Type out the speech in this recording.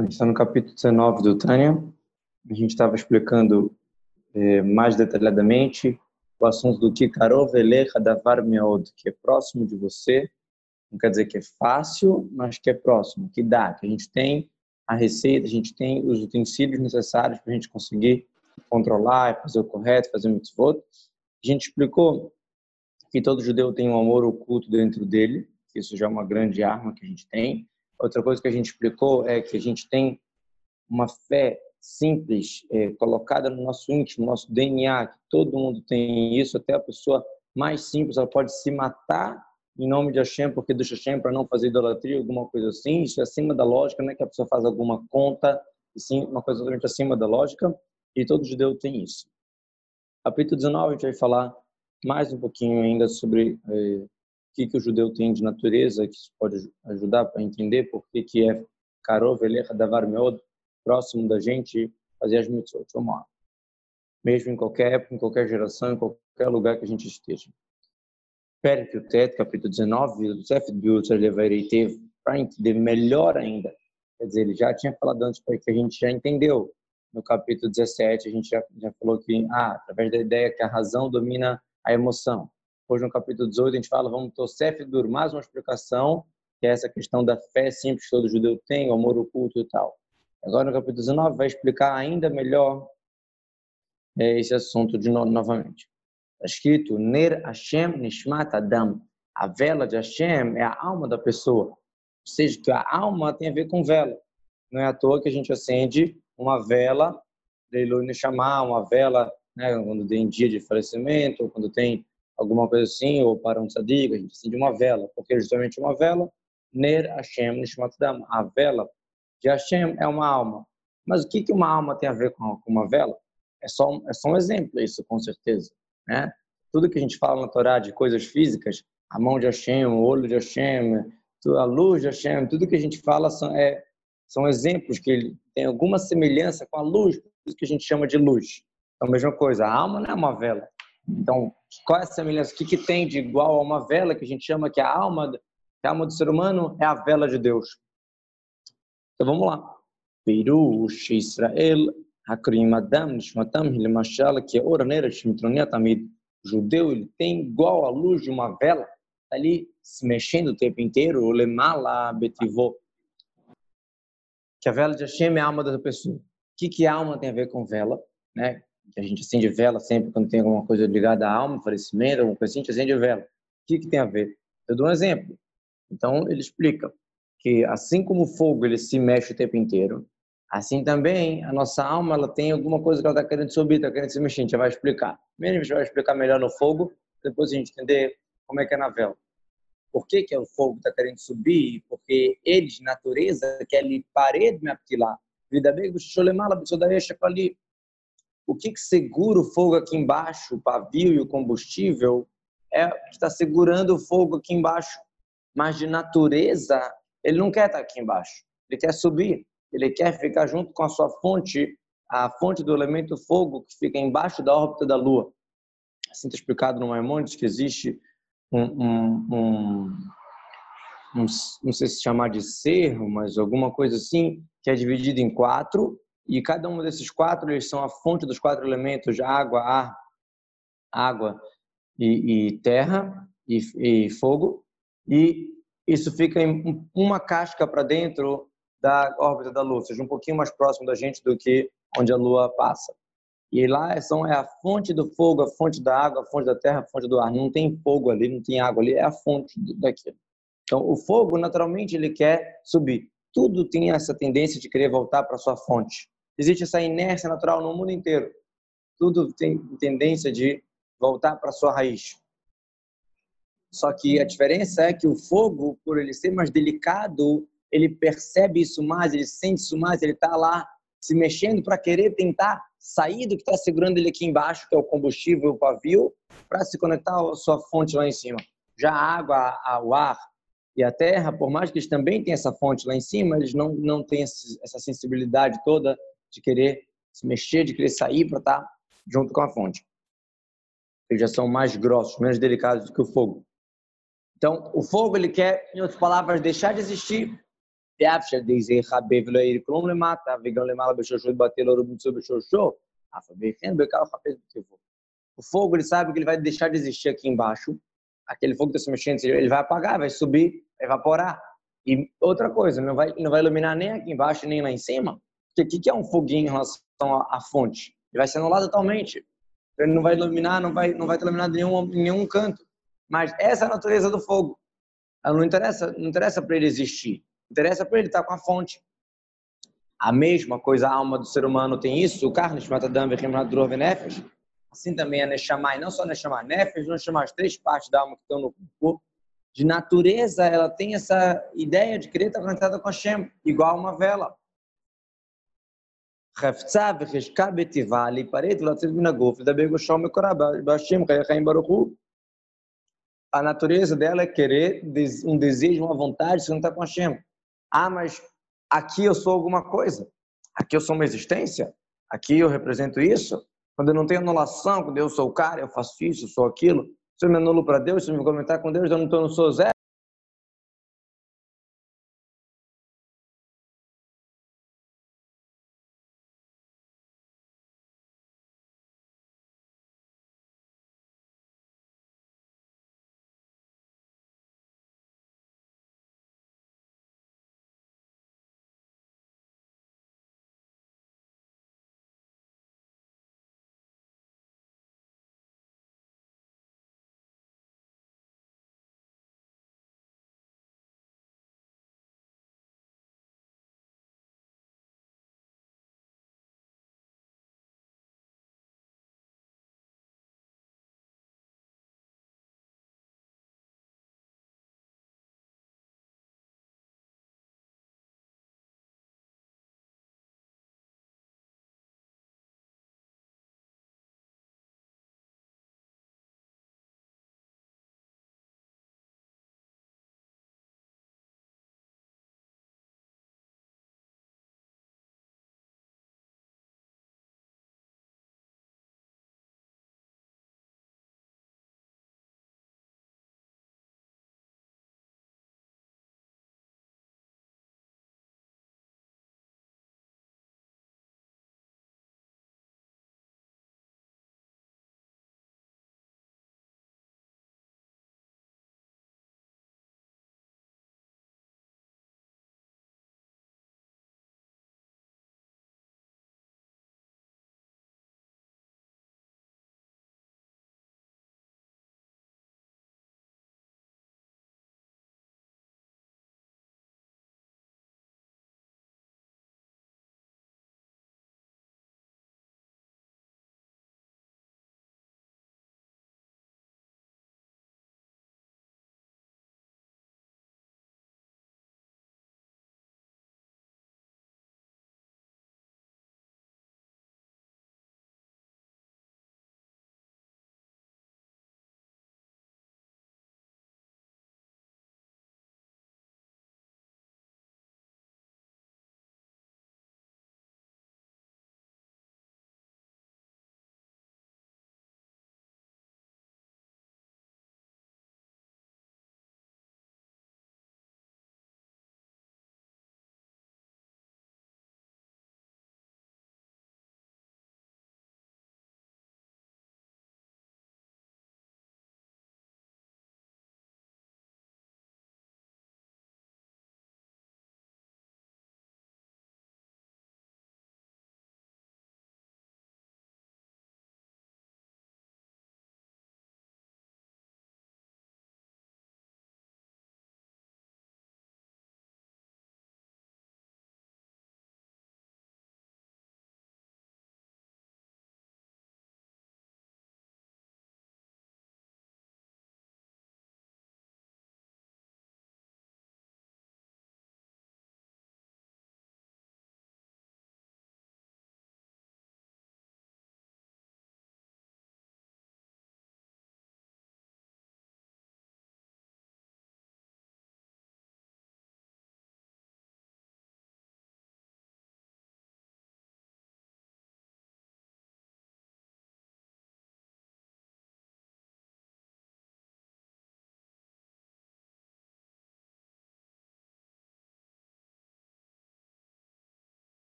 A gente está no capítulo 19 do Tânia. A gente estava explicando é, mais detalhadamente o assunto do que Karov Davar Meod, que é próximo de você. Não quer dizer que é fácil, mas que é próximo, que dá, que a gente tem a receita, a gente tem os utensílios necessários para a gente conseguir controlar, fazer o correto, fazer o mitzvot. A gente explicou que todo judeu tem um amor oculto dentro dele, isso já é uma grande arma que a gente tem. Outra coisa que a gente explicou é que a gente tem uma fé simples é, colocada no nosso íntimo, no nosso DNA, que todo mundo tem isso, até a pessoa mais simples, ela pode se matar em nome de Hashem, porque do Hashem para não fazer idolatria, alguma coisa assim, isso é acima da lógica, não é que a pessoa faz alguma conta, sim, uma coisa totalmente acima da lógica, e todo judeu tem isso. Capítulo 19, a gente vai falar mais um pouquinho ainda sobre o que, que o judeu tem de natureza, que isso pode ajudar para entender por que, que é Karov Elecha Davar Meod, próximo da gente, fazer as mitzvot. Vamos lá. Mesmo em qualquer época, em qualquer geração, em qualquer lugar que a gente esteja. Perek o Tet, capítulo 19, do Sef Biutzer Levareitev, para entender melhor ainda. Quer dizer, ele já tinha falado antes para que a gente já entendeu. No capítulo 17, a gente já, já falou que, ah, através da ideia que a razão domina a emoção. Hoje, no capítulo 18, a gente fala, vamos Tosef mais uma explicação, que é essa questão da fé simples que todo judeu tem, o amor oculto e tal. Agora, no capítulo 19, vai explicar ainda melhor é, esse assunto de no, novamente. Está escrito, Ner Hashem Nishmat Adam. A vela de Hashem é a alma da pessoa. Ou seja, que a alma tem a ver com vela. Não é à toa que a gente acende uma vela, Leilu Neshama, uma vela né, quando tem dia de falecimento, quando tem alguma coisa assim, ou para um tzadik, a gente acende uma vela, porque justamente uma vela, Ner Hashem Nishmat Dam, a vela de Hashem é uma alma. Mas o que, que uma alma tem a ver com, uma vela? É só, é só um exemplo isso, com certeza. Né? Tudo que a gente fala na Torá de coisas físicas, a mão de Hashem, o olho de Hashem, a luz de Hashem, tudo que a gente fala são, é, são exemplos que tem alguma semelhança com a luz, por isso que a gente chama de luz. Então, a mesma coisa, a alma não é uma vela. Então, qual é a semelhança? O que, que tem de igual a uma vela que a gente chama que a alma, que a alma do ser humano é a vela de Deus? Então, vamos lá. Perush Israel, Hakrim Adam, Nishmatam, Hilimashal, que é Oraneira, Shmitronia Tamid. O judeu, ele tem igual a luz de uma vela, tá ali se mexendo o tempo inteiro, Lemala Betivô. Que a vela de Hashem é a alma da pessoa. O que, que alma tem a ver com vela? Né? A gente acende vela sempre quando tem alguma coisa ligada à alma, falecimento, alguma coisa assim, a gente acende vela. O que, que tem a ver? Eu dou um exemplo. Então, ele explica que assim como o fogo ele se mexe o tempo inteiro, assim também a nossa alma ela tem alguma coisa que ela está querendo subir, está querendo se mexer. A gente vai explicar. Primeiro a gente vai explicar melhor no fogo, depois a gente entender como é que é na vela. Por que, que é o fogo está querendo subir? Porque ele, de natureza, quer lhe parede me apilar. Vida bem, ali o que, que segura o fogo aqui embaixo, o pavio e o combustível, é o que está segurando o fogo aqui embaixo. Mas de natureza, ele não quer estar aqui embaixo. Ele quer subir. Ele quer ficar junto com a sua fonte, a fonte do elemento fogo que fica embaixo da órbita da Lua. Assim está explicado no Maimonides que existe um, um, um, um, não sei se chamar de cerro, mas alguma coisa assim, que é dividido em quatro e cada um desses quatro, eles são a fonte dos quatro elementos, água, ar, água e, e terra e, e, fogo. E isso fica em uma casca para dentro da órbita da Lua, ou seja, um pouquinho mais próximo da gente do que onde a Lua passa. E lá são, é a fonte do fogo, a fonte da água, a fonte da terra, a fonte do ar. Não tem fogo ali, não tem água ali, é a fonte daquilo. Então, o fogo, naturalmente, ele quer subir. Tudo tem essa tendência de querer voltar para sua fonte. Existe essa inércia natural no mundo inteiro. Tudo tem tendência de voltar para sua raiz. Só que a diferença é que o fogo, por ele ser mais delicado, ele percebe isso mais, ele sente isso mais, ele está lá se mexendo para querer tentar sair do que está segurando ele aqui embaixo, que é o combustível, o pavio, para se conectar à sua fonte lá em cima. Já a água, o ar e a terra, por mais que eles também tenham essa fonte lá em cima, eles não, não têm essa sensibilidade toda de querer se mexer, de querer sair para estar tá junto com a fonte. Eles já são mais grossos, menos delicados do que o fogo. Então, o fogo ele quer, em outras palavras, deixar de existir. O fogo ele sabe que ele vai deixar de existir aqui embaixo. Aquele fogo que está se mexendo, ele vai apagar, vai subir, vai evaporar. E outra coisa, não vai, não vai iluminar nem aqui embaixo, nem lá em cima porque o que é um foguinho em relação à, fonte? Ele vai ser anulado totalmente. Ele não vai iluminar, não vai, não vai ter iluminado nenhum, nenhum canto. Mas essa é a natureza do fogo. Ela não interessa, não interessa para ele existir. Interessa para ele estar com a fonte. A mesma coisa, a alma do ser humano tem isso, o carne, assim também é Neshama, e não só Neshama, Nefesh, não chamar as três partes da alma que estão no corpo, de natureza, ela tem essa ideia de querer estar conectada com a Shem, igual uma vela. חפצה וחשקה בטבעה להיפרד ולצאת מן הגוף, לדבר גושו מקורה בהשם חיי חיים ברוך הוא. A natureza dela é querer um desejo, uma vontade, se não está com a Shem. Ah, mas aqui eu sou alguma coisa. Aqui eu sou uma existência. Aqui eu represento isso. Quando eu não tenho anulação, quando eu sou o cara, eu faço isso, eu sou aquilo. Se eu me anulo para Deus, se eu me comentar com Deus, eu não, tô, não sou zero.